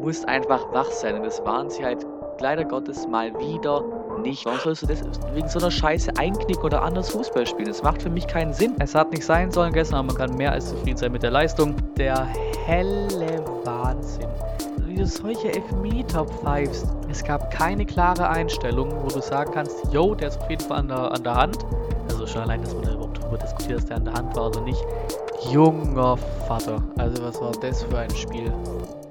musst einfach wach sein. Und das waren sie halt leider Gottes mal wieder nicht. Warum sollst du das wegen so einer Scheiße einknicken oder anders Fußball spielen? Das macht für mich keinen Sinn. Es hat nicht sein sollen gestern, aber man kann mehr als zufrieden sein mit der Leistung. Der helle Wahnsinn. Wie du solche Elfmeter pfeifst. Es gab keine klare Einstellung, wo du sagen kannst, yo, der ist auf jeden Fall an der, an der Hand. Also schon allein, dass man da überhaupt darüber diskutiert, dass der an der Hand war oder nicht. Junger Vater. Also was war das für ein Spiel?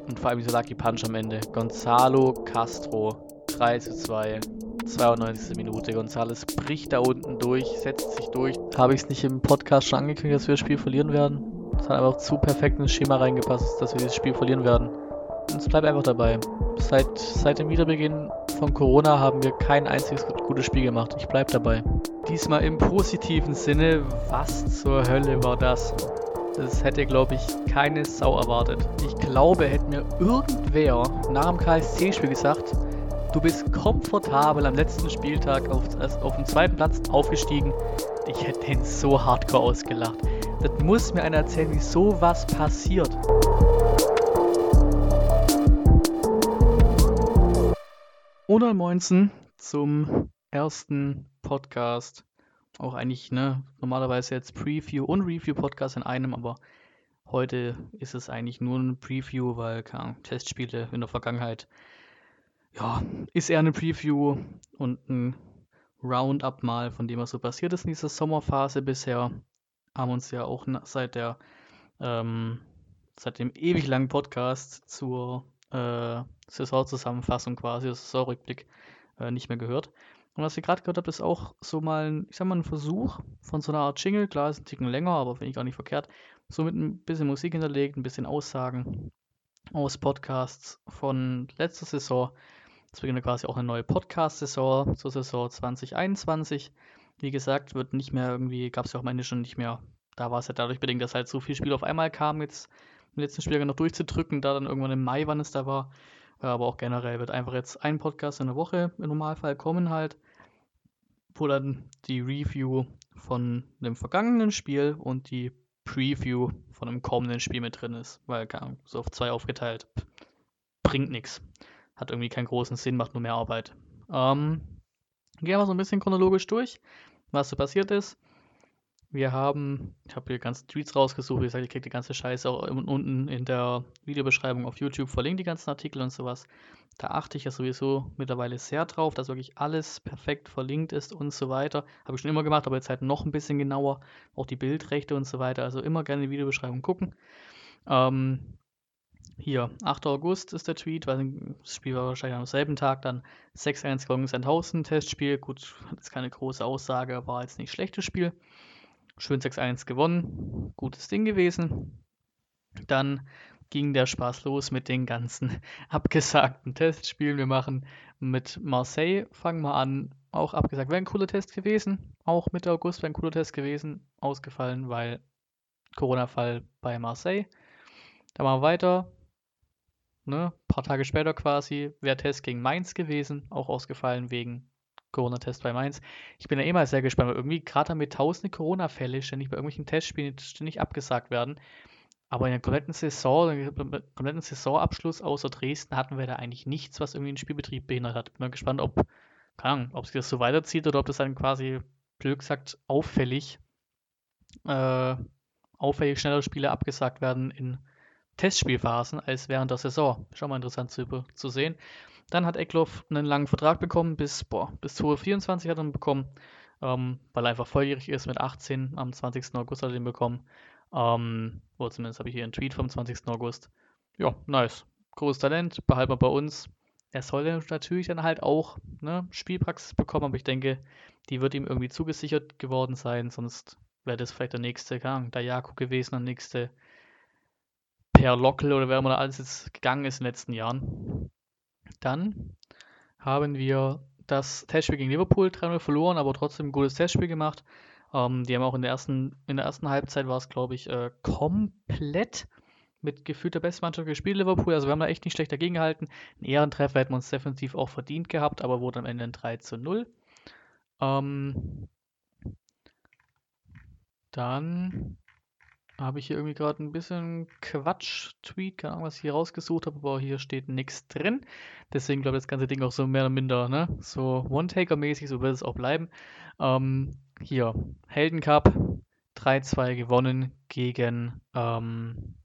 Und vor allem dieser Lucky Punch am Ende. Gonzalo Castro. 3 zu 2. 92. Minute. Gonzales bricht da unten durch, setzt sich durch. Habe ich es nicht im Podcast schon angekündigt, dass wir das Spiel verlieren werden? Es hat einfach zu perfekt ins Schema reingepasst, dass wir dieses Spiel verlieren werden. Und es bleibt einfach dabei. Seit, seit dem Wiederbeginn von Corona haben wir kein einziges gutes Spiel gemacht. Ich bleibe dabei. Diesmal im positiven Sinne. Was zur Hölle war das? Das hätte, glaube ich, keine Sau erwartet. Ich glaube, hätte mir irgendwer nach dem KSC-Spiel gesagt, du bist komfortabel am letzten Spieltag auf, auf dem zweiten Platz aufgestiegen. Ich hätte den so hardcore ausgelacht. Das muss mir einer erzählen, wie sowas passiert. Oder Moinsen zum ersten Podcast auch eigentlich, ne, normalerweise jetzt Preview und Review-Podcast in einem, aber heute ist es eigentlich nur ein Preview, weil, keine Testspiele in der Vergangenheit, ja, ist eher eine Preview und ein Roundup mal von dem, was so passiert ist in dieser Sommerphase bisher. Haben uns ja auch seit der, ähm, seit dem ewig langen Podcast zur äh, Saisonzusammenfassung quasi, Saisonrückblick, äh, nicht mehr gehört. Und was ihr gerade gehört habt, ist auch so mal ein, ich sag mal, ein Versuch von so einer Art Jingle. Klar, ist ein Ticken länger, aber finde ich auch nicht verkehrt. So mit ein bisschen Musik hinterlegt, ein bisschen Aussagen aus Podcasts von letzter Saison. Es beginnt quasi auch eine neue Podcast-Saison zur Saison 2021. Wie gesagt, wird nicht mehr irgendwie, gab es ja auch am Ende schon nicht mehr. Da war es ja dadurch bedingt, dass halt so viel Spiel auf einmal kam, jetzt im letzten Spiel noch durchzudrücken, da dann irgendwann im Mai, wann es da war, aber auch generell wird einfach jetzt ein Podcast in der Woche im Normalfall kommen halt, wo dann die Review von dem vergangenen Spiel und die Preview von einem kommenden Spiel mit drin ist, weil so auf zwei aufgeteilt bringt nichts. Hat irgendwie keinen großen Sinn, macht nur mehr Arbeit. Ähm, gehen wir so ein bisschen chronologisch durch, was so passiert ist. Wir haben, ich habe hier ganze Tweets rausgesucht, wie gesagt, ich kriege die ganze Scheiße auch unten in der Videobeschreibung auf YouTube verlinkt, die ganzen Artikel und sowas. Da achte ich ja sowieso mittlerweile sehr drauf, dass wirklich alles perfekt verlinkt ist und so weiter. Habe ich schon immer gemacht, aber jetzt halt noch ein bisschen genauer. Auch die Bildrechte und so weiter. Also immer gerne die Videobeschreibung gucken. Ähm, hier, 8. August ist der Tweet, weil das Spiel war wahrscheinlich am selben Tag dann 6-1 gegen Sandhausen, Testspiel. Gut, das ist keine große Aussage, war jetzt nicht schlechtes Spiel. Schön 6-1 gewonnen. Gutes Ding gewesen. Dann ging der Spaß los mit den ganzen abgesagten Testspielen. Wir machen mit Marseille, fangen wir an. Auch abgesagt. Wäre ein cooler Test gewesen. Auch Mitte August wäre ein cooler Test gewesen. Ausgefallen, weil Corona-Fall bei Marseille. Dann machen wir weiter. Ne, ein paar Tage später quasi wäre Test gegen Mainz gewesen. Auch ausgefallen wegen Corona-Test bei Mainz. Ich bin ja eh mal sehr gespannt, weil irgendwie gerade mit tausende Corona-Fälle ständig bei irgendwelchen Testspielen ständig abgesagt werden. Aber in der kompletten Saison, im kompletten Saisonabschluss außer Dresden hatten wir da eigentlich nichts, was irgendwie den Spielbetrieb behindert hat. Bin mal gespannt, ob, keine Ahnung, ob sich das so weiterzieht oder ob das dann quasi, blöd gesagt, auffällig, äh, auffällig schneller Spiele abgesagt werden in Testspielphasen als während der Saison. Schon mal interessant zu, zu sehen. Dann hat Eckloff einen langen Vertrag bekommen, bis, boah, bis 2024 hat er ihn bekommen, ähm, weil er einfach volljährig ist mit 18. Am 20. August hat er ihn bekommen. Ähm, oder zumindest habe ich hier einen Tweet vom 20. August. Ja, nice. Großes Talent, behalten wir bei uns. Er soll natürlich dann halt auch ne, Spielpraxis bekommen, aber ich denke, die wird ihm irgendwie zugesichert geworden sein, sonst wäre das vielleicht der nächste, keine Ahnung, der Jako gewesen, der nächste Per Lockel oder wer immer da alles jetzt gegangen ist in den letzten Jahren. Dann haben wir das Testspiel gegen Liverpool 3-0 verloren, aber trotzdem ein gutes Testspiel gemacht. Ähm, die haben auch in der ersten, in der ersten Halbzeit war es, glaube ich, äh, komplett mit gefühlter Bestmannschaft gespielt, Liverpool. Also wir haben da echt nicht schlecht dagegen gehalten. Ein Ehrentreffer hätten wir uns definitiv auch verdient gehabt, aber wurde am Ende ein 3 zu 0. Ähm, dann habe ich hier irgendwie gerade ein bisschen Quatsch-Tweet, keine Ahnung, was ich hier rausgesucht habe, aber hier steht nichts drin. Deswegen glaube ich das ganze Ding auch so mehr oder minder, ne? So One-Taker-mäßig, so wird es auch bleiben. Ähm, hier, Heldencup, 3-2 gewonnen gegen ähm,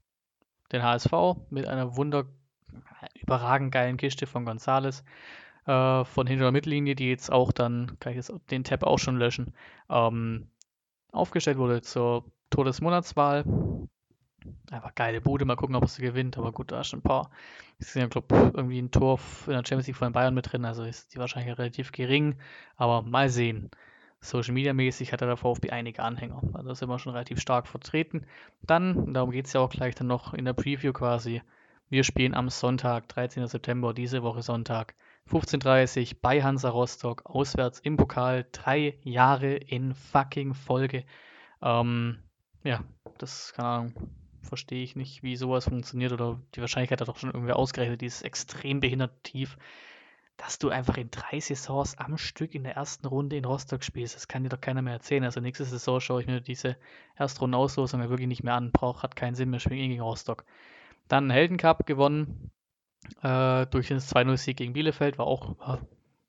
den HSV mit einer wunder überragend geilen Kiste von Gonzales äh, von hinter der Mittellinie, die jetzt auch dann, kann ich jetzt den Tab auch schon löschen, ähm, aufgestellt wurde zur Todesmonatswahl. Einfach geile Bude, mal gucken, ob es gewinnt. Aber gut, da ist schon ein paar. Ich sehe, glaube irgendwie ein Tor in der Champions League von Bayern mit drin, also ist die wahrscheinlich relativ gering. Aber mal sehen. Social Media mäßig hat er der VfB einige Anhänger. Also ist immer schon relativ stark vertreten. Dann, darum geht es ja auch gleich dann noch in der Preview quasi. Wir spielen am Sonntag, 13. September, diese Woche Sonntag, 15.30 Uhr bei Hansa Rostock, auswärts im Pokal, drei Jahre in fucking Folge. Ähm, ja, das, keine Ahnung, verstehe ich nicht, wie sowas funktioniert oder die Wahrscheinlichkeit hat doch schon irgendwer ausgerechnet, dieses extrem behindert tief, dass du einfach in drei Saisons am Stück in der ersten Runde in Rostock spielst. Das kann dir doch keiner mehr erzählen. Also nächste Saison schaue ich mir diese Erstrunden-Auslosung wirklich nicht mehr an. Braucht, hat keinen Sinn mehr, spielen eh gegen Rostock. Dann Heldencup gewonnen äh, durch den 2-0-Sieg gegen Bielefeld. War auch äh,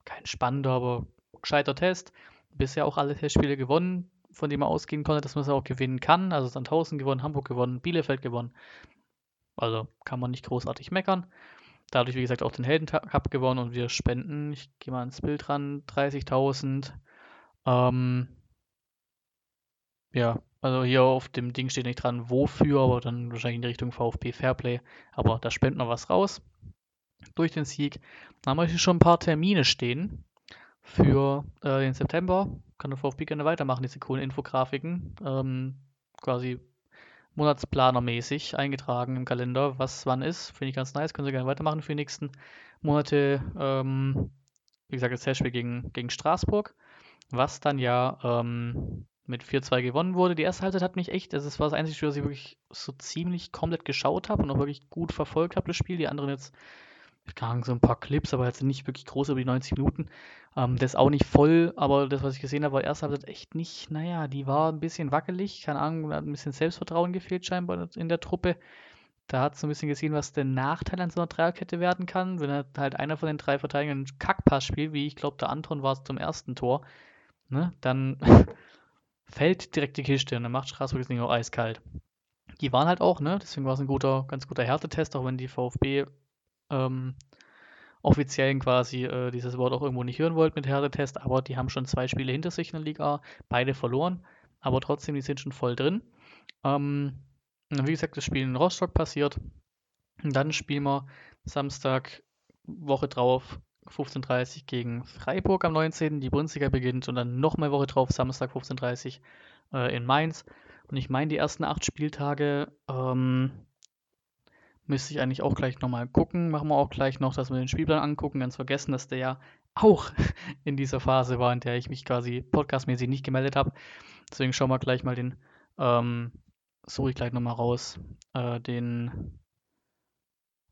kein spannender, aber gescheiter Test. Bisher auch alle Testspiele gewonnen von dem man ausgehen konnte, dass man es auch gewinnen kann. Also Sandhausen gewonnen, Hamburg gewonnen, Bielefeld gewonnen. Also kann man nicht großartig meckern. Dadurch, wie gesagt, auch den Heldencup gewonnen und wir spenden, ich gehe mal ins Bild ran, 30.000. Ähm, ja, also hier auf dem Ding steht nicht dran, wofür, aber dann wahrscheinlich in die Richtung VfB Fairplay. Aber da spenden wir was raus durch den Sieg. Dann haben wir hier schon ein paar Termine stehen für äh, den September. Kann der VfB gerne weitermachen, diese coolen Infografiken. Ähm, quasi monatsplanermäßig eingetragen im Kalender, was wann ist. Finde ich ganz nice. Können Sie gerne weitermachen für die nächsten Monate. Ähm, wie gesagt, das Testspiel gegen, gegen Straßburg, was dann ja ähm, mit 4-2 gewonnen wurde. Die erste Halbzeit hat mich echt, also das war das einzige Spiel, was ich wirklich so ziemlich komplett geschaut habe und auch wirklich gut verfolgt habe, das Spiel. Die anderen jetzt keine Ahnung, so ein paar Clips, aber jetzt nicht wirklich groß über die 90 Minuten. Ähm, das ist auch nicht voll, aber das, was ich gesehen habe, war erst Halbzeit echt nicht, naja, die war ein bisschen wackelig, keine Ahnung, hat ein bisschen Selbstvertrauen gefehlt scheinbar in der Truppe. Da hat es so ein bisschen gesehen, was der Nachteil an so einer Dreierkette werden kann, wenn halt einer von den drei Verteidigern einen Kackpass spielt, wie ich glaube, der Anton war es zum ersten Tor, ne, dann fällt direkt die Kiste und dann macht Straßburg das Ding auch eiskalt. Die waren halt auch, ne, deswegen war es ein guter, ganz guter Härtetest, auch wenn die VfB ähm, offiziellen quasi äh, dieses Wort auch irgendwo nicht hören wollt mit Härtetest, aber die haben schon zwei Spiele hinter sich in der Liga, beide verloren, aber trotzdem, die sind schon voll drin. Ähm, wie gesagt, das Spiel in Rostock passiert. Und dann spielen wir Samstag, Woche drauf, 15.30 Uhr gegen Freiburg am 19. Die Bundesliga beginnt und dann nochmal Woche drauf, Samstag 15.30 Uhr äh, in Mainz. Und ich meine, die ersten acht Spieltage ähm, Müsste ich eigentlich auch gleich nochmal gucken. Machen wir auch gleich noch, dass wir den Spielplan angucken. Ganz vergessen, dass der ja auch in dieser Phase war, in der ich mich quasi podcastmäßig nicht gemeldet habe. Deswegen schauen wir gleich mal den, ähm, suche ich gleich nochmal raus, äh, den,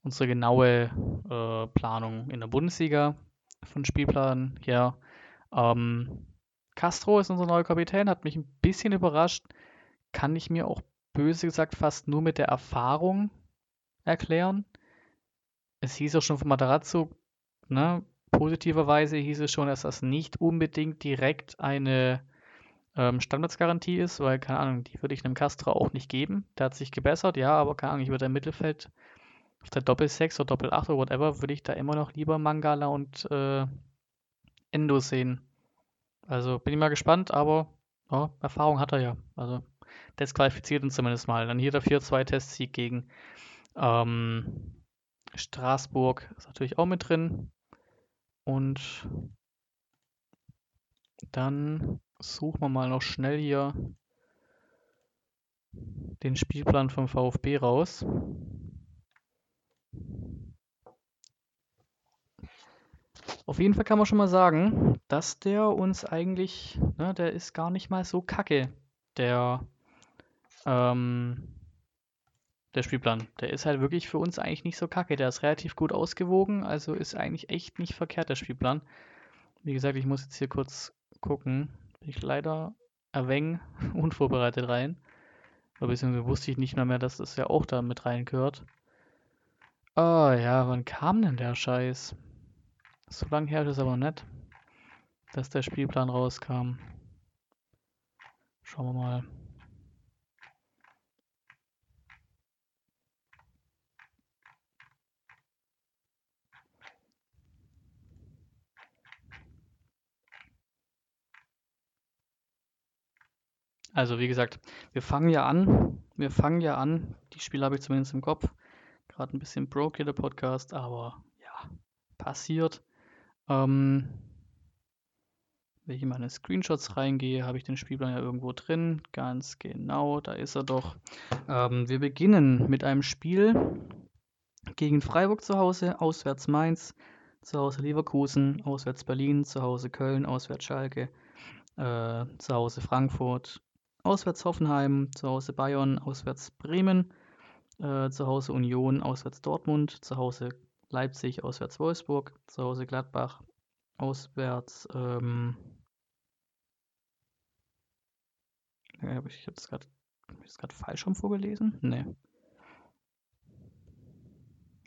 unsere genaue äh, Planung in der Bundesliga von Spielplan. Ja, ähm, Castro ist unser neuer Kapitän, hat mich ein bisschen überrascht. Kann ich mir auch böse gesagt fast nur mit der Erfahrung erklären. Es hieß auch schon von Matarazzo, ne, positiverweise hieß es schon, dass das nicht unbedingt direkt eine ähm, Standardsgarantie ist, weil, keine Ahnung, die würde ich einem Castro auch nicht geben. Der hat sich gebessert, ja, aber keine Ahnung, ich würde im Mittelfeld auf der Doppel-6 oder Doppel-8 oder whatever, würde ich da immer noch lieber Mangala und äh, Endo sehen. Also bin ich mal gespannt, aber oh, Erfahrung hat er ja. Also das qualifiziert uns zumindest mal. Dann hier der 4-2-Testsieg gegen ähm, Straßburg ist natürlich auch mit drin. Und dann suchen wir mal noch schnell hier den Spielplan vom VfB raus. Auf jeden Fall kann man schon mal sagen, dass der uns eigentlich, ne, der ist gar nicht mal so kacke, der ähm, der Spielplan. Der ist halt wirklich für uns eigentlich nicht so kacke. Der ist relativ gut ausgewogen, also ist eigentlich echt nicht verkehrt, der Spielplan. Wie gesagt, ich muss jetzt hier kurz gucken. Bin ich leider ein wenig unvorbereitet rein. Oder beziehungsweise wusste ich nicht mehr, mehr, dass das ja auch da mit reingehört. Ah ja, wann kam denn der Scheiß? So lange her ist es aber nicht, dass der Spielplan rauskam. Schauen wir mal. Also wie gesagt, wir fangen ja an. Wir fangen ja an. Die Spiele habe ich zumindest im Kopf. Gerade ein bisschen broke hier der Podcast, aber ja, passiert. Ähm, wenn ich in meine Screenshots reingehe, habe ich den Spielplan ja irgendwo drin. Ganz genau, da ist er doch. Ähm, wir beginnen mit einem Spiel gegen Freiburg zu Hause, auswärts Mainz, zu Hause Leverkusen, auswärts Berlin, zu Hause Köln, auswärts Schalke, äh, zu Hause Frankfurt, auswärts Hoffenheim, zu Hause Bayern, auswärts Bremen, äh, zu Hause Union, auswärts Dortmund, zu Hause Leipzig, auswärts Wolfsburg, zu Hause Gladbach, auswärts. Ähm, ich ich habe das gerade falsch rum vorgelesen? Nee.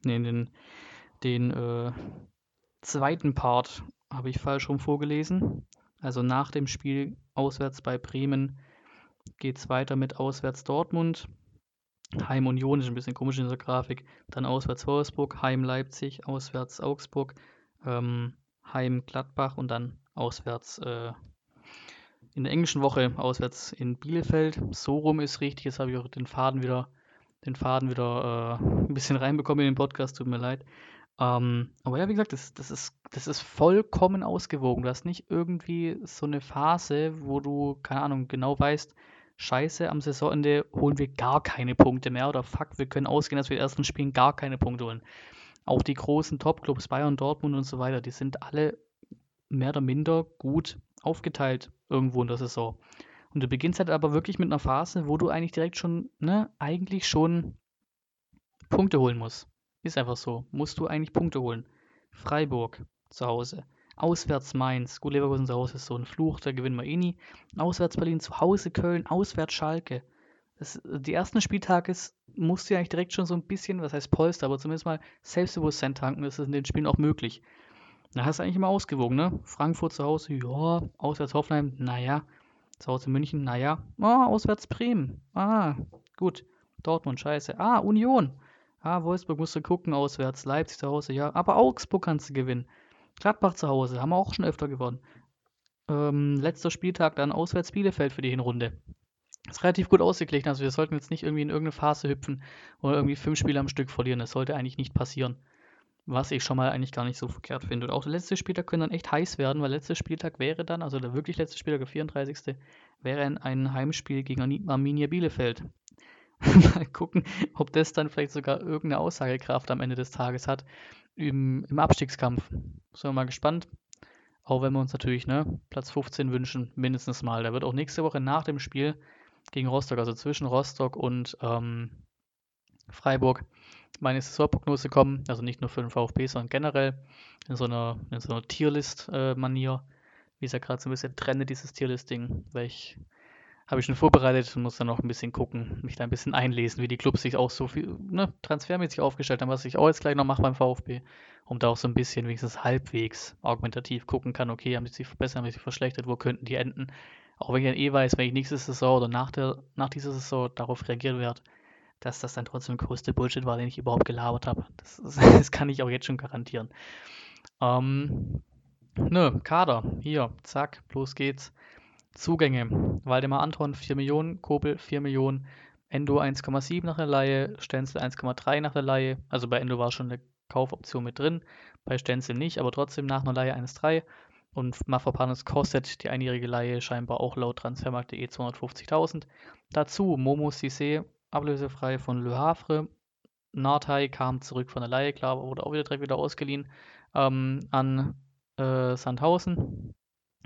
Nee, den, den äh, zweiten Part habe ich falsch rum vorgelesen. Also nach dem Spiel auswärts bei Bremen geht es weiter mit auswärts Dortmund. Heim Union ist ein bisschen komisch in dieser Grafik. Dann auswärts Wolfsburg, Heim Leipzig, auswärts Augsburg, ähm, Heim Gladbach und dann auswärts äh, in der englischen Woche auswärts in Bielefeld. So rum ist richtig. Jetzt habe ich auch den Faden wieder, den Faden wieder äh, ein bisschen reinbekommen in den Podcast. Tut mir leid. Ähm, aber ja, wie gesagt, das, das, ist, das ist vollkommen ausgewogen. Du hast nicht irgendwie so eine Phase, wo du, keine Ahnung, genau weißt, scheiße, am Saisonende holen wir gar keine Punkte mehr oder fuck, wir können ausgehen, dass wir in den ersten Spielen gar keine Punkte holen. Auch die großen Top-Clubs, Bayern, Dortmund und so weiter, die sind alle mehr oder minder gut aufgeteilt irgendwo in der Saison. Und du beginnst halt aber wirklich mit einer Phase, wo du eigentlich direkt schon, ne, eigentlich schon Punkte holen musst. Ist einfach so. Musst du eigentlich Punkte holen. Freiburg zu Hause. Auswärts Mainz. Gut, Leverkusen zu Hause ist so ein Fluch, da gewinnen wir eh nie. Auswärts Berlin, zu Hause Köln, auswärts Schalke. Das, die ersten Spieltage musst du ja eigentlich direkt schon so ein bisschen, was heißt Polster, aber zumindest mal Selbstbewusstsein tanken. Das ist in den Spielen auch möglich. Da hast du eigentlich immer ausgewogen, ne? Frankfurt zu Hause, ja. Auswärts Hoffenheim, naja. Zu Hause München, naja. Ah, auswärts Bremen. Ah, gut. Dortmund, scheiße. Ah, Union. Ah, Wolfsburg musst du gucken, auswärts. Leipzig zu Hause, ja. Aber Augsburg kannst du gewinnen. Gladbach zu Hause, haben wir auch schon öfter gewonnen. Ähm, letzter Spieltag dann auswärts Bielefeld für die Hinrunde. Ist relativ gut ausgeglichen, also wir sollten jetzt nicht irgendwie in irgendeine Phase hüpfen oder irgendwie fünf Spiele am Stück verlieren. Das sollte eigentlich nicht passieren. Was ich schon mal eigentlich gar nicht so verkehrt finde. Und auch der letzte Spieltag könnte dann echt heiß werden, weil der letzte Spieltag wäre dann, also der wirklich letzte Spieltag, der 34. wäre ein Heimspiel gegen Arminia Bielefeld. mal gucken, ob das dann vielleicht sogar irgendeine Aussagekraft am Ende des Tages hat im, im Abstiegskampf. Sind wir mal gespannt. Auch wenn wir uns natürlich ne, Platz 15 wünschen, mindestens mal. Da wird auch nächste Woche nach dem Spiel gegen Rostock, also zwischen Rostock und ähm, Freiburg, meine Saisonprognose kommen. Also nicht nur für den VfB, sondern generell in so einer, in so einer Tierlist-Manier. Äh, Wie ist ja gerade so ein bisschen trendet, dieses Tierlisting, weil habe ich schon vorbereitet und muss dann noch ein bisschen gucken, mich da ein bisschen einlesen, wie die Clubs sich auch so viel ne, transfermäßig aufgestellt haben, was ich auch jetzt gleich noch mache beim VfB, um da auch so ein bisschen wenigstens halbwegs argumentativ gucken kann, okay, haben die sich verbessert, haben die sich verschlechtert, wo könnten die enden. Auch wenn ich dann eh weiß, wenn ich nächste Saison oder nach, der, nach dieser Saison darauf reagieren werde, dass das dann trotzdem größte Bullshit war, den ich überhaupt gelabert habe. Das, das, kann ich auch jetzt schon garantieren. Ähm, ne, Kader, hier, zack, los geht's. Zugänge. Waldemar Anton 4 Millionen, Kobel 4 Millionen, Endo 1,7 nach der Leihe, Stenzel 1,3 nach der Leihe. Also bei Endo war schon eine Kaufoption mit drin, bei Stenzel nicht, aber trotzdem nach einer Leihe 1,3. Und Mafropanos kostet die einjährige Leihe scheinbar auch laut Transfermarkt.de 250.000. Dazu Momo Cissé, ablösefrei von Le Havre. Nartai kam zurück von der Leihe, klar, wurde auch wieder direkt wieder ausgeliehen ähm, an äh, Sandhausen.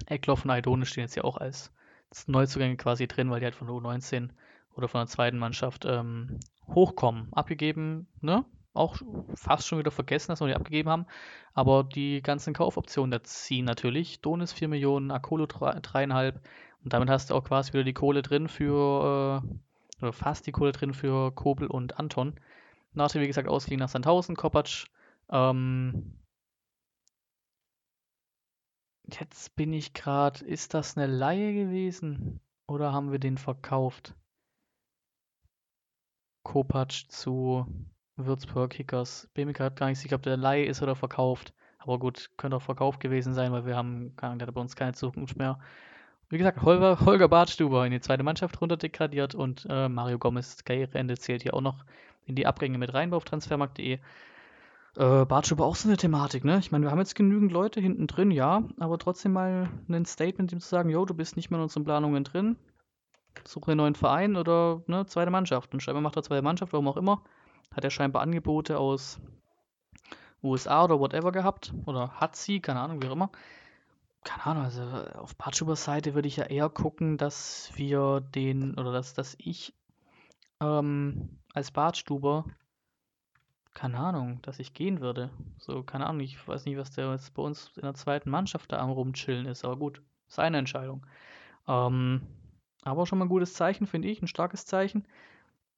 Eckloff und Aidone stehen jetzt ja auch als Neuzugänge quasi drin, weil die halt von der U19 oder von der zweiten Mannschaft ähm, hochkommen. Abgegeben, ne? Auch fast schon wieder vergessen, dass wir die abgegeben haben. Aber die ganzen Kaufoptionen da ziehen natürlich. Donis 4 Millionen, Akolo 3,5. Und damit hast du auch quasi wieder die Kohle drin für, äh, oder fast die Kohle drin für Kobel und Anton. Nate, wie gesagt, ausgeliehen nach Sandhausen, Kopacz. Ähm, jetzt bin ich gerade, ist das eine Laie gewesen oder haben wir den verkauft? Kopacz zu Würzburg Kickers. Bin mir gerade gar nicht sicher, ob der Laie ist oder verkauft. Aber gut, könnte auch verkauft gewesen sein, weil wir haben, der hat bei uns keine Zukunft mehr. Wie gesagt, Holger, Holger Bartstuber in die zweite Mannschaft runter degradiert und äh, Mario Gomez Karriereende zählt hier auch noch in die Abgänge mit rein auf transfermarkt.de. Äh, Bartstuber auch so eine Thematik, ne? Ich meine, wir haben jetzt genügend Leute hinten drin, ja, aber trotzdem mal ein Statement, ihm zu sagen, yo, du bist nicht mehr in unseren Planungen drin, suche einen neuen Verein oder ne, zweite Mannschaft. Und scheinbar macht er zweite Mannschaft, warum auch immer. Hat er scheinbar Angebote aus USA oder whatever gehabt. Oder hat sie, keine Ahnung, wie auch immer. Keine Ahnung, also auf Patschubers Seite würde ich ja eher gucken, dass wir den, oder dass, dass ich ähm, als Bartstuber, keine Ahnung, dass ich gehen würde. So, keine Ahnung, ich weiß nicht, was der jetzt bei uns in der zweiten Mannschaft da am rumchillen ist, aber gut, seine Entscheidung. Ähm, aber schon mal ein gutes Zeichen, finde ich, ein starkes Zeichen.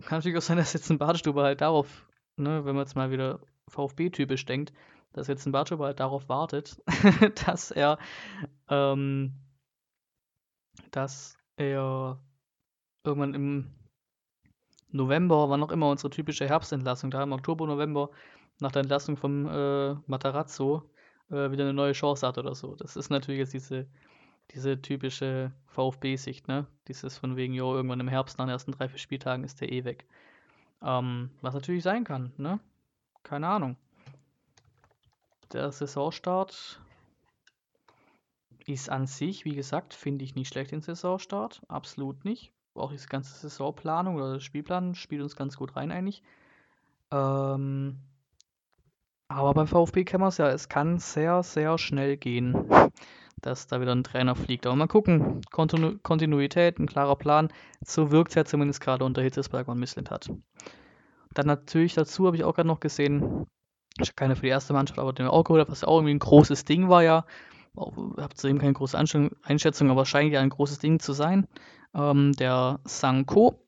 Kann natürlich auch sein, dass jetzt ein Bartstuber halt darauf, ne, wenn man jetzt mal wieder VfB-typisch denkt, dass jetzt ein Bartstuber halt darauf wartet, dass er, ähm, dass er irgendwann im November, wann auch immer unsere typische Herbstentlassung, da im Oktober, November, nach der Entlassung vom äh, Matarazzo, äh, wieder eine neue Chance hat oder so. Das ist natürlich jetzt diese, diese typische VfB-Sicht, ne? Dieses von wegen, jo, irgendwann im Herbst nach den ersten drei, vier Spieltagen ist der eh weg. Ähm, was natürlich sein kann, ne? Keine Ahnung. Der Saisonstart ist an sich, wie gesagt, finde ich nicht schlecht den Saisonstart. Absolut nicht. Auch die ganze Saisonplanung oder Spielplan spielt uns ganz gut rein eigentlich. Ähm, aber beim VfB kennen wir es ja, es kann sehr, sehr schnell gehen, dass da wieder ein Trainer fliegt. Aber mal gucken, Kontinu Kontinuität, ein klarer Plan. So wirkt es ja zumindest gerade unter Hitzesberger und Missland hat. Dann natürlich dazu habe ich auch gerade noch gesehen, ich habe keine für die erste Mannschaft, aber den auch geholt, was ja auch irgendwie ein großes Ding war ja. Ich habe zu ihm keine große Einschätzung, aber scheint ja ein großes Ding zu sein. Ähm, der Sanko,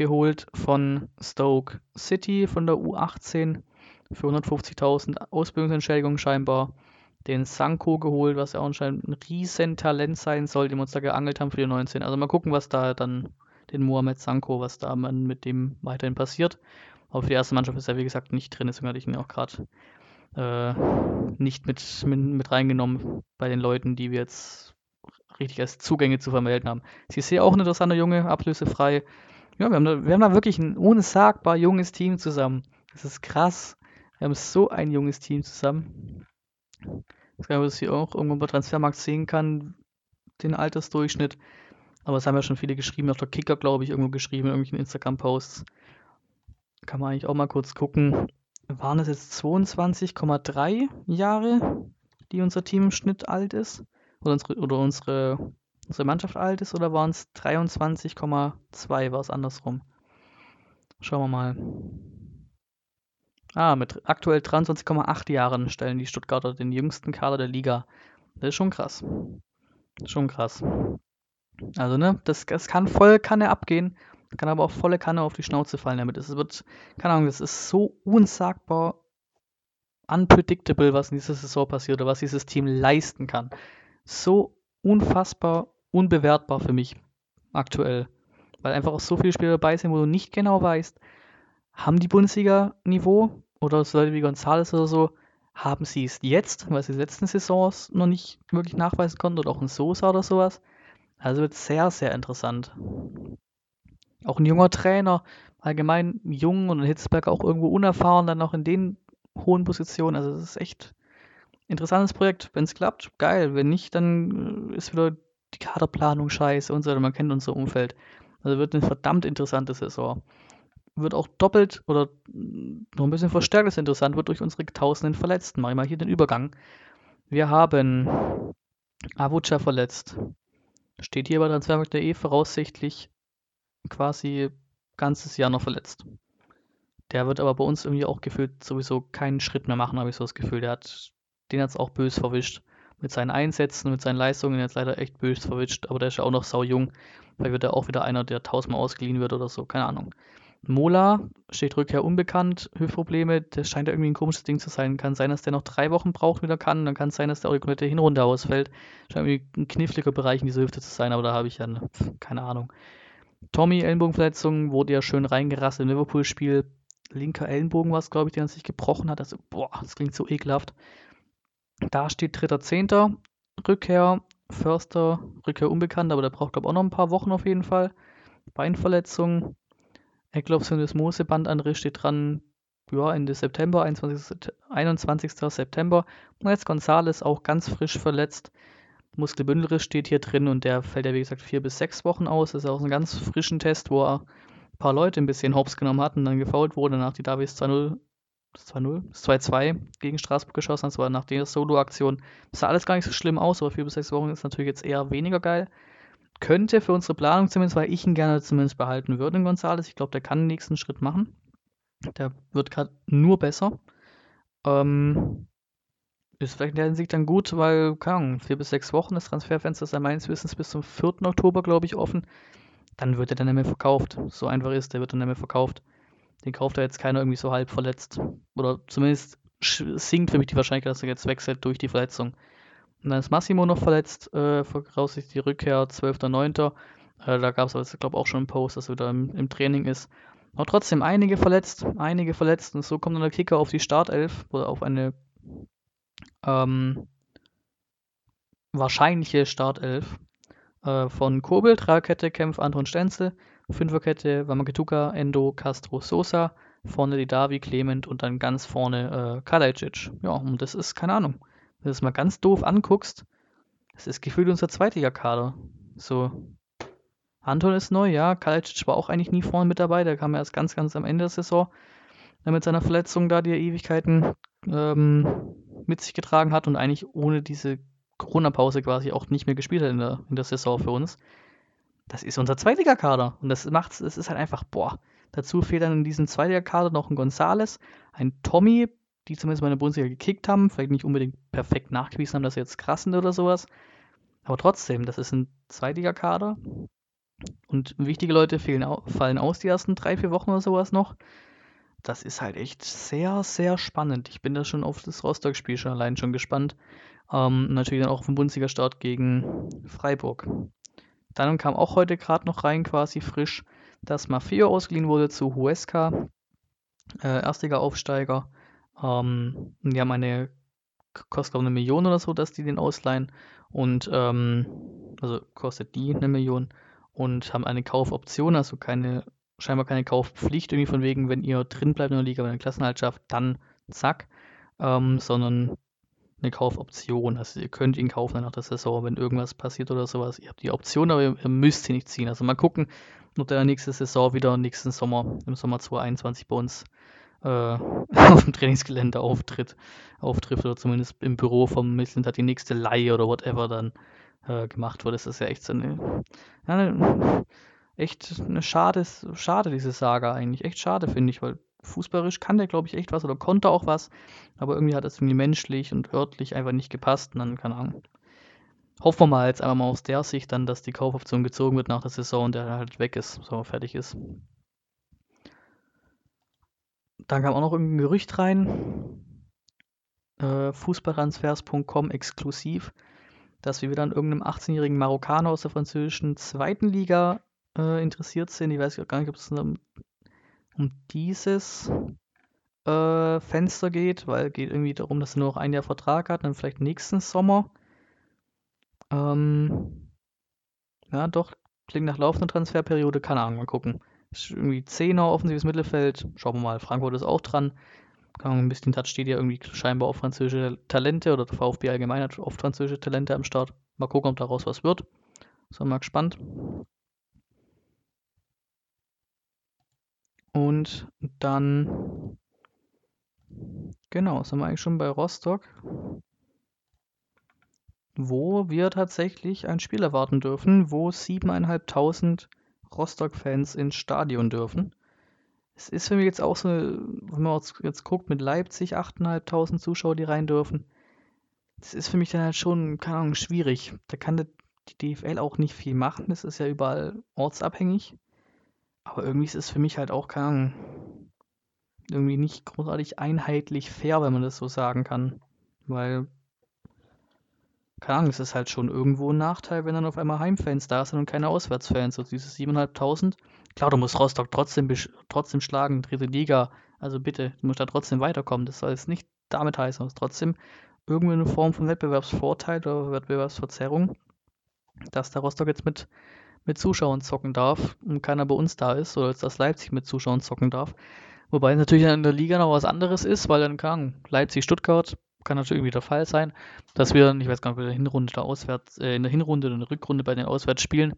geholt von Stoke City von der U18 für 150.000 Ausbildungsentschädigung scheinbar. Den Sanko geholt, was ja anscheinend ein Riesentalent sein soll, den wir uns da geangelt haben für die 19. Also mal gucken, was da dann den Mohamed Sanko, was da mit dem weiterhin passiert. Aber für die erste Mannschaft ist er, wie gesagt, nicht drin, deswegen hatte ich ihn auch gerade äh, nicht mit, mit, mit, reingenommen bei den Leuten, die wir jetzt richtig als Zugänge zu vermelden haben. Sie ist hier auch ein interessanter Junge, ablösefrei. Ja, wir haben, da, wir haben da wirklich ein unsagbar junges Team zusammen. Das ist krass. Wir haben so ein junges Team zusammen. Ich glaube, dass hier auch irgendwo bei Transfermarkt sehen kann, den Altersdurchschnitt. Aber es haben ja schon viele geschrieben, auf der Kicker, glaube ich, irgendwo geschrieben, in irgendwelchen Instagram-Posts. Kann man eigentlich auch mal kurz gucken. Waren es jetzt 22,3 Jahre, die unser Team im Schnitt alt ist? Oder unsere, oder unsere, unsere Mannschaft alt ist? Oder waren es 23,2? War es andersrum? Schauen wir mal. Ah, mit aktuell 23,8 Jahren stellen die Stuttgarter den jüngsten Kader der Liga. Das ist schon krass. Schon krass. Also, ne, das, das kann voll Kanne abgehen, kann aber auch volle Kanne auf die Schnauze fallen damit. Es wird, keine Ahnung, das ist so unsagbar unpredictable, was in dieser Saison passiert oder was dieses Team leisten kann. So unfassbar unbewertbar für mich aktuell. Weil einfach auch so viele Spieler dabei sind, wo du nicht genau weißt, haben die Bundesliga-Niveau oder so Leute wie González oder so, haben sie es jetzt, weil sie letzten Saisons noch nicht wirklich nachweisen konnten oder auch ein Sosa oder sowas. Also wird sehr, sehr interessant. Auch ein junger Trainer, allgemein jung und Hitzberg auch irgendwo unerfahren, dann noch in den hohen Positionen. Also das ist echt interessantes Projekt. Wenn es klappt, geil. Wenn nicht, dann äh, ist wieder die Kaderplanung scheiße und so weiter. Man kennt unser Umfeld. Also wird eine verdammt interessante Saison. Wird auch doppelt oder noch ein bisschen verstärkt interessant, wird durch unsere tausenden Verletzten. Mach ich mal hier den Übergang. Wir haben Avucha verletzt. Steht hier bei Transfermarkt.de voraussichtlich quasi ganzes Jahr noch verletzt. Der wird aber bei uns irgendwie auch gefühlt sowieso keinen Schritt mehr machen, habe ich so das Gefühl. Der hat, den hat es auch bös verwischt. mit seinen Einsätzen, mit seinen Leistungen jetzt leider echt böse verwischt, aber der ist ja auch noch sau jung. Vielleicht wird er auch wieder einer, der tausendmal ausgeliehen wird oder so, keine Ahnung. Mola steht Rückkehr unbekannt, Hüftprobleme, das scheint ja irgendwie ein komisches Ding zu sein. Kann sein, dass der noch drei Wochen braucht, wieder kann, dann kann es sein, dass der auch die komplette Hinrunde ausfällt. Scheint irgendwie ein kniffliger Bereich in dieser Hüfte zu sein, aber da habe ich ja ne, keine Ahnung. Tommy, Ellenbogenverletzung, wurde ja schön reingerasselt im Liverpool-Spiel. Linker Ellenbogen war es, glaube ich, der sich gebrochen hat. Also, boah, das klingt so ekelhaft. Da steht 3.10. Rückkehr, Förster, Rückkehr unbekannt, aber der braucht, glaube ich, auch noch ein paar Wochen auf jeden Fall. Beinverletzung, Ecklops-Syndesmose-Bandanriss steht dran, ja, Ende September, 21. 21. September. Und jetzt Gonzales auch ganz frisch verletzt. Muskelbündelriss steht hier drin und der fällt ja wie gesagt vier bis sechs Wochen aus. Das ist auch ein ganz frischen Test, wo er ein paar Leute ein bisschen hops genommen hat und dann gefault wurde nach die Davis 2-0 2-0, 2-2 gegen Straßburg geschossen hat, das war nach der Solo-Aktion. Das sah alles gar nicht so schlimm aus, aber vier bis sechs Wochen ist natürlich jetzt eher weniger geil. Könnte für unsere Planung zumindest, weil ich ihn gerne zumindest behalten würde, in Gonzales. Ich glaube, der kann den nächsten Schritt machen. Der wird gerade nur besser. Ähm, ist vielleicht in der Hinsicht dann gut, weil, keine Ahnung, vier bis sechs Wochen, das Transferfenster ist ja meines Wissens bis zum 4. Oktober, glaube ich, offen. Dann wird er dann nicht mehr verkauft. So einfach ist, der wird dann nicht mehr verkauft. Den kauft er jetzt keiner irgendwie so halb verletzt. Oder zumindest sinkt für mich die Wahrscheinlichkeit, dass er jetzt wechselt durch die Verletzung. Und dann ist Massimo noch verletzt, äh, voraussichtlich die Rückkehr 12.09. Äh, da gab es aber, glaube ich, auch schon einen Post, dass er wieder im, im, Training ist. Aber trotzdem einige verletzt, einige verletzt. Und so kommt dann der Kicker auf die Startelf oder auf eine ähm, wahrscheinliche Startelf äh, von Kobel, Dreierkette, Kempf, Anton Stenzel, Fünferkette, Wamaketuka, Endo, Castro, Sosa, vorne die Davi, Clement und dann ganz vorne äh, Kalajdzic. Ja, und das ist, keine Ahnung, wenn du es mal ganz doof anguckst, das ist gefühlt unser Zweitligakader. So, Anton ist neu, ja, Kalajdzic war auch eigentlich nie vorne mit dabei, der kam erst ganz, ganz am Ende der Saison mit seiner Verletzung da, die er Ewigkeiten ähm, mit sich getragen hat und eigentlich ohne diese Corona-Pause quasi auch nicht mehr gespielt hat in der, in der Saison für uns. Das ist unser Zweitligakader und das macht es ist halt einfach, boah. Dazu fehlt dann in diesem Zweitligakader noch ein Gonzales, ein Tommy, die zumindest mal in der Bundesliga gekickt haben, vielleicht nicht unbedingt perfekt nachgewiesen haben, dass sie jetzt krass sind oder sowas. Aber trotzdem, das ist ein Zweitligakader und wichtige Leute fehlen, fallen aus die ersten drei, vier Wochen oder sowas noch das ist halt echt sehr, sehr spannend. Ich bin da schon auf das Rostock-Spiel schon allein schon gespannt. Ähm, natürlich dann auch vom Bundesliga-Start gegen Freiburg. Dann kam auch heute gerade noch rein, quasi frisch, dass Maffeo ausgeliehen wurde zu Huesca, äh, Erstliga-Aufsteiger. Ähm, die haben eine, kostet glaube eine Million oder so, dass die den ausleihen. Und, ähm, also kostet die eine Million und haben eine Kaufoption, also keine scheinbar keine Kaufpflicht, irgendwie von wegen, wenn ihr drin bleibt in der Liga, wenn ihr Klassenhalt schafft, dann zack, ähm, sondern eine Kaufoption. Also ihr könnt ihn kaufen nach der Saison, wenn irgendwas passiert oder sowas. Ihr habt die Option, aber ihr, müsst sie nicht ziehen. Also mal gucken, ob der nächste Saison wieder nächsten Sommer, im Sommer 2021 bei uns äh, auf dem Trainingsgelände auftritt, auftrifft oder zumindest im Büro vom Midland hat die nächste Leihe oder whatever dann äh, gemacht wird. Das ist ja echt so eine, ja, eine echt eine schade, schade, diese Saga eigentlich. Echt schade, finde ich, weil fußballerisch kann der, glaube ich, echt was oder konnte auch was. Aber irgendwie hat es irgendwie menschlich und örtlich einfach nicht gepasst. Und dann, keine Ahnung. Hoffen wir mal jetzt einfach mal aus der Sicht dann, dass die Kaufoption gezogen wird nach der Saison und der halt weg ist, so fertig ist. Dann kam auch noch irgendein Gerücht rein. Äh, Fußballtransfers.com exklusiv, dass wir wieder an irgendeinem 18-jährigen Marokkaner aus der französischen zweiten Liga äh, interessiert sind. Ich weiß gar nicht, ob es um, um dieses äh, Fenster geht, weil es geht irgendwie darum, dass er nur noch ein Jahr Vertrag hat, dann vielleicht nächsten Sommer. Ähm, ja, doch, klingt nach laufender Transferperiode, keine Ahnung, mal gucken. Ist irgendwie 10er offensives Mittelfeld, schauen wir mal, Frankfurt ist auch dran. Ein bisschen Touch steht ja irgendwie scheinbar auf französische Talente oder der VfB allgemein hat oft französische Talente am Start. Mal gucken, ob daraus was wird. Sind wir mal gespannt. Und dann, genau, sind wir eigentlich schon bei Rostock, wo wir tatsächlich ein Spiel erwarten dürfen, wo 7.500 Rostock-Fans ins Stadion dürfen. Es ist für mich jetzt auch so, wenn man jetzt guckt mit Leipzig 8.500 Zuschauer, die rein dürfen. das ist für mich dann halt schon, keine Ahnung, schwierig. Da kann die DFL auch nicht viel machen. Das ist ja überall ortsabhängig. Aber irgendwie ist es für mich halt auch, keine Ahnung, irgendwie nicht großartig einheitlich fair, wenn man das so sagen kann. Weil, keine Ahnung, es ist halt schon irgendwo ein Nachteil, wenn dann auf einmal Heimfans da sind und keine Auswärtsfans. Also diese 7.500. Klar, du musst Rostock trotzdem, trotzdem schlagen, dritte Liga. Also bitte, du musst da trotzdem weiterkommen. Das soll jetzt nicht damit heißen, aber es ist trotzdem irgendwie eine Form von Wettbewerbsvorteil oder Wettbewerbsverzerrung, dass der Rostock jetzt mit, mit Zuschauern zocken darf und keiner bei uns da ist oder jetzt dass Leipzig mit Zuschauern zocken darf. Wobei es natürlich in der Liga noch was anderes ist, weil dann kann Leipzig, Stuttgart kann natürlich irgendwie der Fall sein, dass wir, ich weiß gar nicht, in der Hinrunde der Auswärts, äh, in der Hinrunde oder in der Rückrunde bei den Auswärts spielen,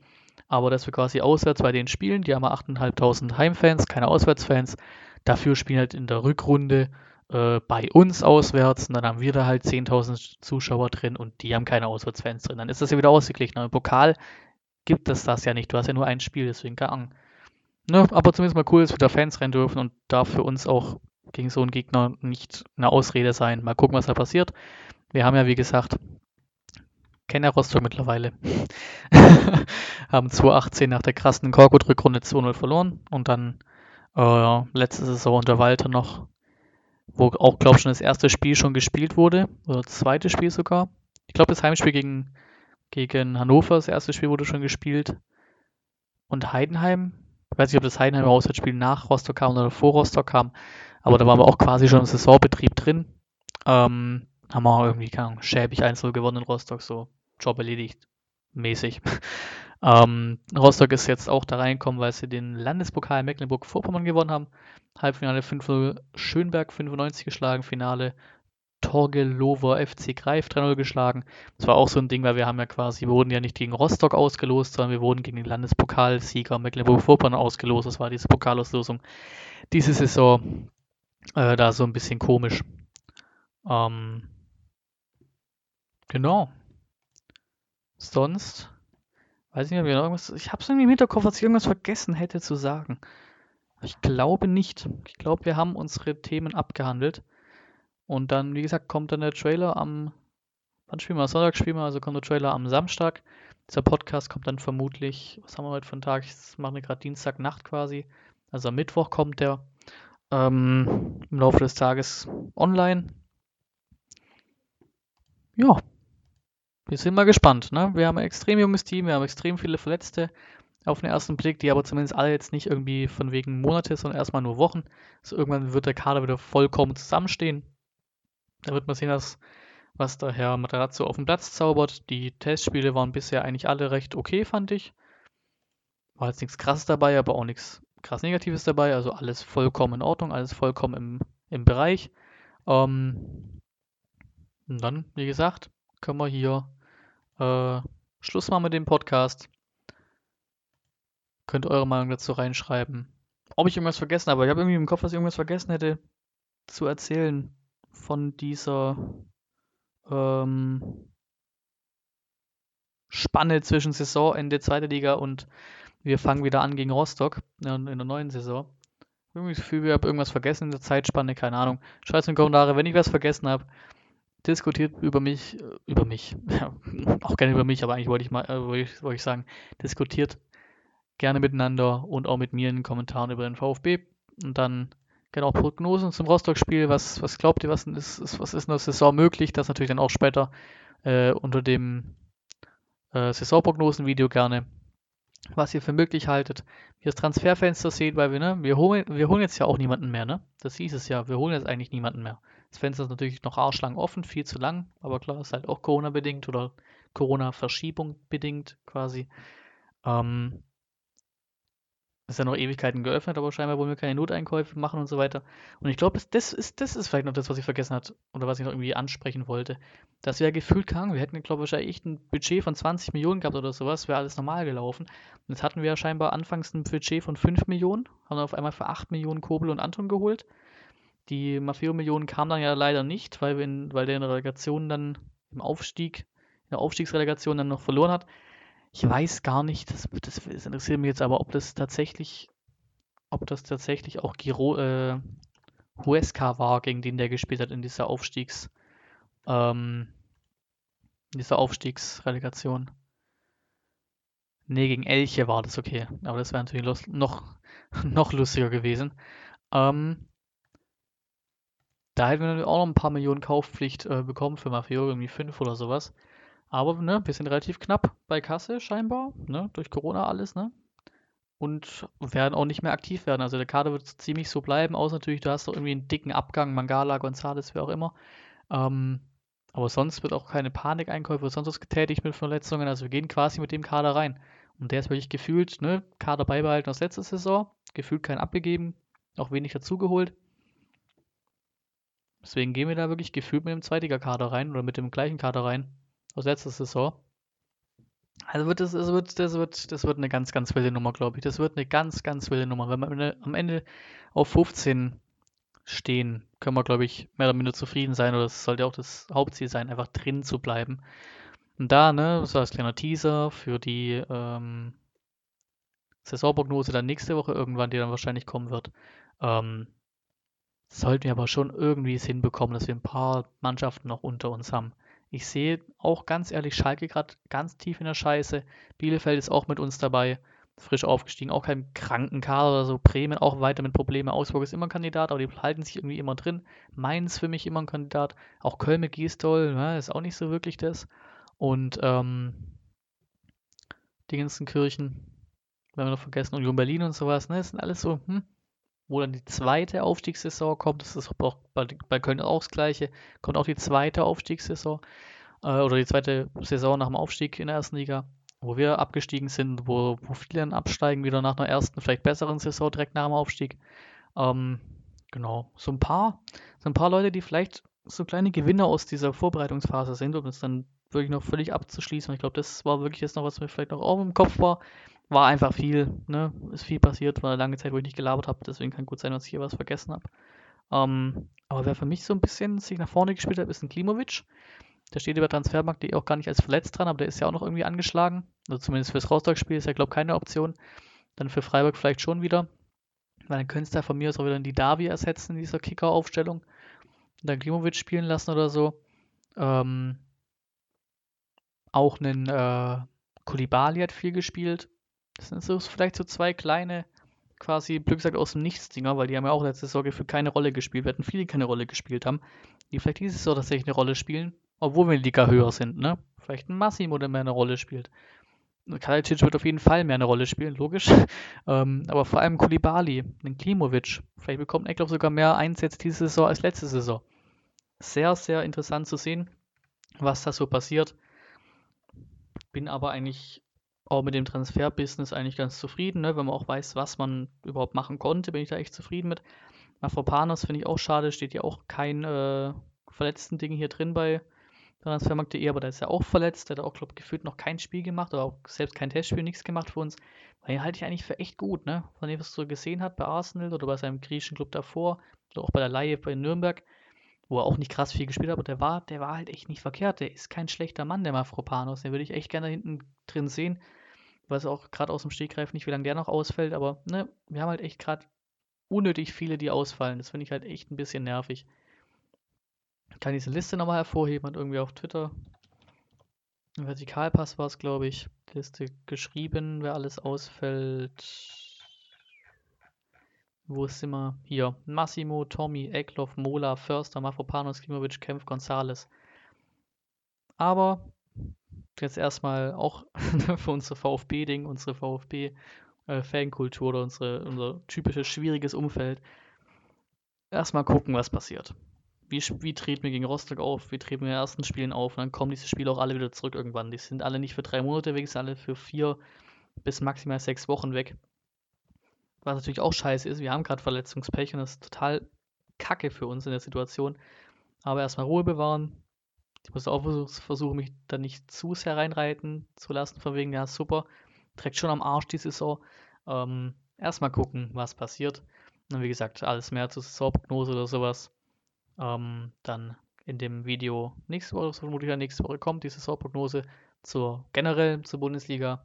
aber dass wir quasi auswärts bei denen spielen, die haben 8.500 Heimfans, keine Auswärtsfans, dafür spielen halt in der Rückrunde äh, bei uns auswärts und dann haben wir da halt 10.000 Zuschauer drin und die haben keine Auswärtsfans drin. Dann ist das ja wieder ausgeglichen. Im Pokal gibt es das ja nicht. Du hast ja nur ein Spiel, deswegen keine Ahnung. Ne, aber zumindest mal cool, dass wir da Fans rein dürfen und darf für uns auch gegen so einen Gegner nicht eine Ausrede sein. Mal gucken, was da passiert. Wir haben ja, wie gesagt, kennen ja Rostock mittlerweile. haben 2018 nach der krassen Korkut-Rückrunde 2-0 verloren und dann äh, letzte Saison unter Walter noch wo auch, glaube ich, schon das erste Spiel schon gespielt wurde, oder das zweite Spiel sogar. Ich glaube, das Heimspiel gegen, gegen Hannover, das erste Spiel wurde schon gespielt. Und Heidenheim, ich weiß nicht, ob das Heidenheim Auswärtsspiel nach Rostock kam oder vor Rostock kam, aber da waren wir auch quasi schon im Saisonbetrieb drin. Ähm, haben wir auch irgendwie, keine Ahnung, schäbig 1 gewonnen in Rostock, so Job erledigt, mäßig. Ähm, Rostock ist jetzt auch da reingekommen, weil sie den Landespokal Mecklenburg-Vorpommern gewonnen haben. Halbfinale 5-0 Schönberg 95 geschlagen, Finale Torgelover FC Greif 3-0 geschlagen. Das war auch so ein Ding, weil wir haben ja quasi, wir wurden ja nicht gegen Rostock ausgelost, sondern wir wurden gegen den Landespokalsieger Mecklenburg-Vorpommern ausgelost. Das war diese Pokalauslosung. Diese Saison äh, da so ein bisschen komisch. Ähm, genau. Sonst Weiß nicht, ob ich noch irgendwas. Ich habe es irgendwie im Hinterkopf, dass ich irgendwas vergessen hätte zu sagen. Ich glaube nicht. Ich glaube, wir haben unsere Themen abgehandelt. Und dann, wie gesagt, kommt dann der Trailer am. Wann spielen wir? Sonntag spielen wir, also kommt der Trailer am Samstag. Dieser Podcast kommt dann vermutlich, was haben wir heute für einen Tag? Ich mache gerade Dienstagnacht quasi. Also am Mittwoch kommt der ähm, im Laufe des Tages online. Ja, wir sind mal gespannt. Ne? Wir haben ein extrem junges Team, wir haben extrem viele Verletzte auf den ersten Blick, die aber zumindest alle jetzt nicht irgendwie von wegen Monate, sondern erstmal nur Wochen. Also irgendwann wird der Kader wieder vollkommen zusammenstehen. Da wird man sehen, dass, was der Herr Materazzo auf dem Platz zaubert. Die Testspiele waren bisher eigentlich alle recht okay, fand ich. War jetzt nichts krasses dabei, aber auch nichts krass Negatives dabei. Also alles vollkommen in Ordnung, alles vollkommen im, im Bereich. Ähm, und dann, wie gesagt, können wir hier äh, Schluss machen mit dem Podcast. Könnt eure Meinung dazu reinschreiben. Ob ich irgendwas vergessen habe. Ich habe irgendwie im Kopf, dass ich irgendwas vergessen hätte zu erzählen von dieser ähm, Spanne zwischen Saisonende zweite Liga und wir fangen wieder an gegen Rostock in, der neuen Saison. Irgendwie das Gefühl, ich habe irgendwas vergessen in der Zeitspanne, keine Ahnung. Schreibt in die Kommentare, wenn ich was vergessen habe diskutiert über mich, äh, über mich, auch gerne über mich, aber eigentlich wollte ich mal, äh, wollte, ich, wollte ich sagen, diskutiert gerne miteinander und auch mit mir in den Kommentaren über den VfB und dann gerne auch Prognosen zum Rostock-Spiel. Was, was glaubt ihr, was ist, was ist in der Saison möglich? Das natürlich dann auch später äh, unter dem äh, Saisonprognosen-Video gerne. Was ihr für möglich haltet, wie das Transferfenster seht, weil wir, ne, wir holen, wir holen jetzt ja auch niemanden mehr, ne? Das hieß es ja, wir holen jetzt eigentlich niemanden mehr. Das Fenster ist natürlich noch arschlang offen, viel zu lang, aber klar, ist halt auch Corona-bedingt oder Corona-Verschiebung bedingt quasi. Ähm, ist ja noch Ewigkeiten geöffnet, aber scheinbar wollen wir keine Noteinkäufe machen und so weiter. Und ich glaube, das ist, das ist vielleicht noch das, was ich vergessen habe oder was ich noch irgendwie ansprechen wollte. Dass wir ja gefühlt kamen, wir hätten, glaube ich, echt ein Budget von 20 Millionen gehabt oder sowas, wäre alles normal gelaufen. Und jetzt hatten wir ja scheinbar anfangs ein Budget von 5 Millionen, haben dann auf einmal für 8 Millionen Kobel und Anton geholt. Die Maffeo-Millionen kamen dann ja leider nicht, weil, wir in, weil der in der Relegation dann im Aufstieg, in der Aufstiegsrelegation dann noch verloren hat. Ich weiß gar nicht, das, das, das interessiert mich jetzt aber, ob das tatsächlich, ob das tatsächlich auch Giro, äh, Huesca war, gegen den der gespielt hat in dieser Aufstiegs, ähm, In dieser Aufstiegsrelegation. Nee, gegen Elche war das okay. Aber das wäre natürlich noch, noch lustiger gewesen. Ähm, da hätten wir auch noch ein paar Millionen Kaufpflicht äh, bekommen für Mafio, irgendwie fünf oder sowas. Aber, ne, wir sind relativ knapp bei Kasse scheinbar, ne, durch Corona alles, ne. Und werden auch nicht mehr aktiv werden. Also der Kader wird ziemlich so bleiben, außer natürlich, du hast doch irgendwie einen dicken Abgang, Mangala, Gonzales, wer auch immer. Ähm, aber sonst wird auch keine Panikeinkäufe oder sonst was getätigt mit Verletzungen. Also wir gehen quasi mit dem Kader rein. Und der ist wirklich gefühlt, ne, Kader beibehalten aus letzter Saison, gefühlt kein abgegeben, auch wenig dazugeholt. Deswegen gehen wir da wirklich gefühlt mit dem Zweitliga-Kader rein oder mit dem gleichen Kader rein aus letzter Saison. Also wird das, das, wird, das, wird, das wird eine ganz, ganz wilde Nummer, glaube ich. Das wird eine ganz, ganz wilde Nummer. Wenn wir am Ende auf 15 stehen, können wir, glaube ich, mehr oder minder zufrieden sein. Oder es sollte auch das Hauptziel sein, einfach drin zu bleiben. Und da, ne, das war als kleiner Teaser für die ähm, Saisonprognose dann nächste Woche irgendwann, die dann wahrscheinlich kommen wird. Ähm, sollten wir aber schon irgendwie es hinbekommen, dass wir ein paar Mannschaften noch unter uns haben. Ich sehe auch ganz ehrlich Schalke gerade ganz tief in der Scheiße. Bielefeld ist auch mit uns dabei, frisch aufgestiegen, auch kein kranken Kader oder so. Bremen auch weiter mit Problemen. Augsburg ist immer ein Kandidat, aber die halten sich irgendwie immer drin. Mainz für mich immer ein Kandidat. Auch Köln mit Gießdoll, ne, ist auch nicht so wirklich das. Und ähm, die ganzen Kirchen, wenn wir noch vergessen, Union Berlin und sowas, ne, das sind alles so, hm, wo dann die zweite Aufstiegssaison kommt, das ist auch bei, bei Köln auch das gleiche, kommt auch die zweite Aufstiegssaison äh, oder die zweite Saison nach dem Aufstieg in der ersten Liga, wo wir abgestiegen sind, wo, wo viele dann absteigen, wieder nach einer ersten, vielleicht besseren Saison direkt nach dem Aufstieg. Ähm, genau, so ein paar, so ein paar Leute, die vielleicht so kleine Gewinner aus dieser Vorbereitungsphase sind, um es dann wirklich noch völlig abzuschließen. Ich glaube, das war wirklich jetzt noch, was mir vielleicht noch auch im Kopf war war einfach viel, ne? Ist viel passiert, war eine lange Zeit, wo ich nicht gelabert habe, deswegen kann gut sein, dass ich hier was vergessen habe. Ähm, aber wer für mich so ein bisschen sich nach vorne gespielt hat, ist ein Klimovic. Der steht über Transfermarkt.de auch gar nicht als verletzt dran, aber der ist ja auch noch irgendwie angeschlagen. Also zumindest fürs Rostock-Spiel ist ja, glaube ich, keine Option. Dann für Freiburg vielleicht schon wieder. Weil dann könntest du von mir aus auch wieder die Davi ersetzen in dieser Kicker-Aufstellung. Und dann Klimovic spielen lassen oder so. Ähm, auch einen äh, Kulibali hat viel gespielt. Das sind so vielleicht so zwei kleine, quasi, Glück gesagt, aus dem Nichts-Dinger, weil die haben ja auch letzte Saison für keine Rolle gespielt. Wir hatten viele, die keine Rolle gespielt haben, die vielleicht diese Saison tatsächlich eine Rolle spielen, obwohl wir in Liga höher sind, ne? Vielleicht ein Massimo, der mehr eine Rolle spielt. Kalicic wird auf jeden Fall mehr eine Rolle spielen, logisch. ähm, aber vor allem Kulibali, den Klimovic. Vielleicht bekommt Eckloff sogar mehr Einsätze diese Saison als letzte Saison. Sehr, sehr interessant zu sehen, was da so passiert. Bin aber eigentlich auch mit dem Transferbusiness eigentlich ganz zufrieden, ne? wenn man auch weiß, was man überhaupt machen konnte, bin ich da echt zufrieden mit. Mafropanos finde ich auch schade, steht ja auch kein äh, verletzten Ding hier drin bei Transfermarkt.de, aber der ist ja auch verletzt, der hat auch, glaube ich, gefühlt noch kein Spiel gemacht oder auch selbst kein Testspiel, nichts gemacht für uns. Weil den halte ich eigentlich für echt gut, ne? Von dem, was er so gesehen hat bei Arsenal oder bei seinem griechischen Club davor oder auch bei der Laie bei Nürnberg, wo er auch nicht krass viel gespielt hat, aber der war, der war halt echt nicht verkehrt. Der ist kein schlechter Mann, der Mafropanos. Den würde ich echt gerne hinten drin sehen weiß auch gerade aus dem Stegreif nicht, wie lange der noch ausfällt, aber ne, wir haben halt echt gerade unnötig viele, die ausfallen. Das finde ich halt echt ein bisschen nervig. Ich kann diese Liste nochmal hervorheben und irgendwie auf Twitter. Vertikalpass war es, glaube ich. Liste geschrieben, wer alles ausfällt. Wo ist immer? Hier. Massimo, Tommy, Eckloff, Mola, Förster, Mafropanos, Klimovic, Kempf, Gonzales. Aber jetzt erstmal auch für unser VfB-Ding, unsere VfB-Fankultur oder unsere, unser typisches schwieriges Umfeld, erstmal gucken, was passiert. Wie, wie treten wir gegen Rostock auf? Wie treten wir in den ersten Spielen auf? Und dann kommen diese Spiele auch alle wieder zurück irgendwann. Die sind alle nicht für drei Monate weg, sind alle für vier bis maximal sechs Wochen weg. Was natürlich auch scheiße ist, wir haben gerade Verletzungspech und das ist total kacke für uns in der Situation. Aber erstmal Ruhe bewahren, ich muss auch versuchen, mich da nicht zu sehr reinreiten zu lassen, von wegen, ja, super, trägt schon am Arsch die Saison. Ähm, erstmal gucken, was passiert. Und wie gesagt, alles mehr zur Saisonprognose oder sowas. Ähm, dann in dem Video nächste Woche, vermutlich nächste Woche kommt die Saisonprognose zur generell zur Bundesliga.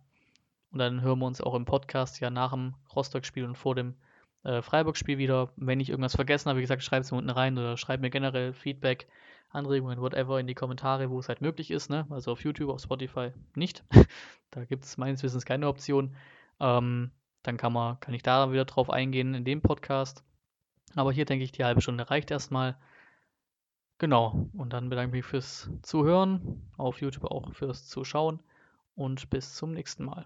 Und dann hören wir uns auch im Podcast ja nach dem Rostock-Spiel und vor dem äh, Freiburg-Spiel wieder. Wenn ich irgendwas vergessen habe, wie gesagt, schreibt es mir unten rein oder schreibt mir generell Feedback Anregungen, whatever, in die Kommentare, wo es halt möglich ist. Ne? Also auf YouTube, auf Spotify nicht. da gibt es meines Wissens keine Option. Ähm, dann kann, man, kann ich da wieder drauf eingehen in dem Podcast. Aber hier denke ich, die halbe Stunde reicht erstmal. Genau, und dann bedanke ich mich fürs Zuhören, auf YouTube auch fürs Zuschauen und bis zum nächsten Mal.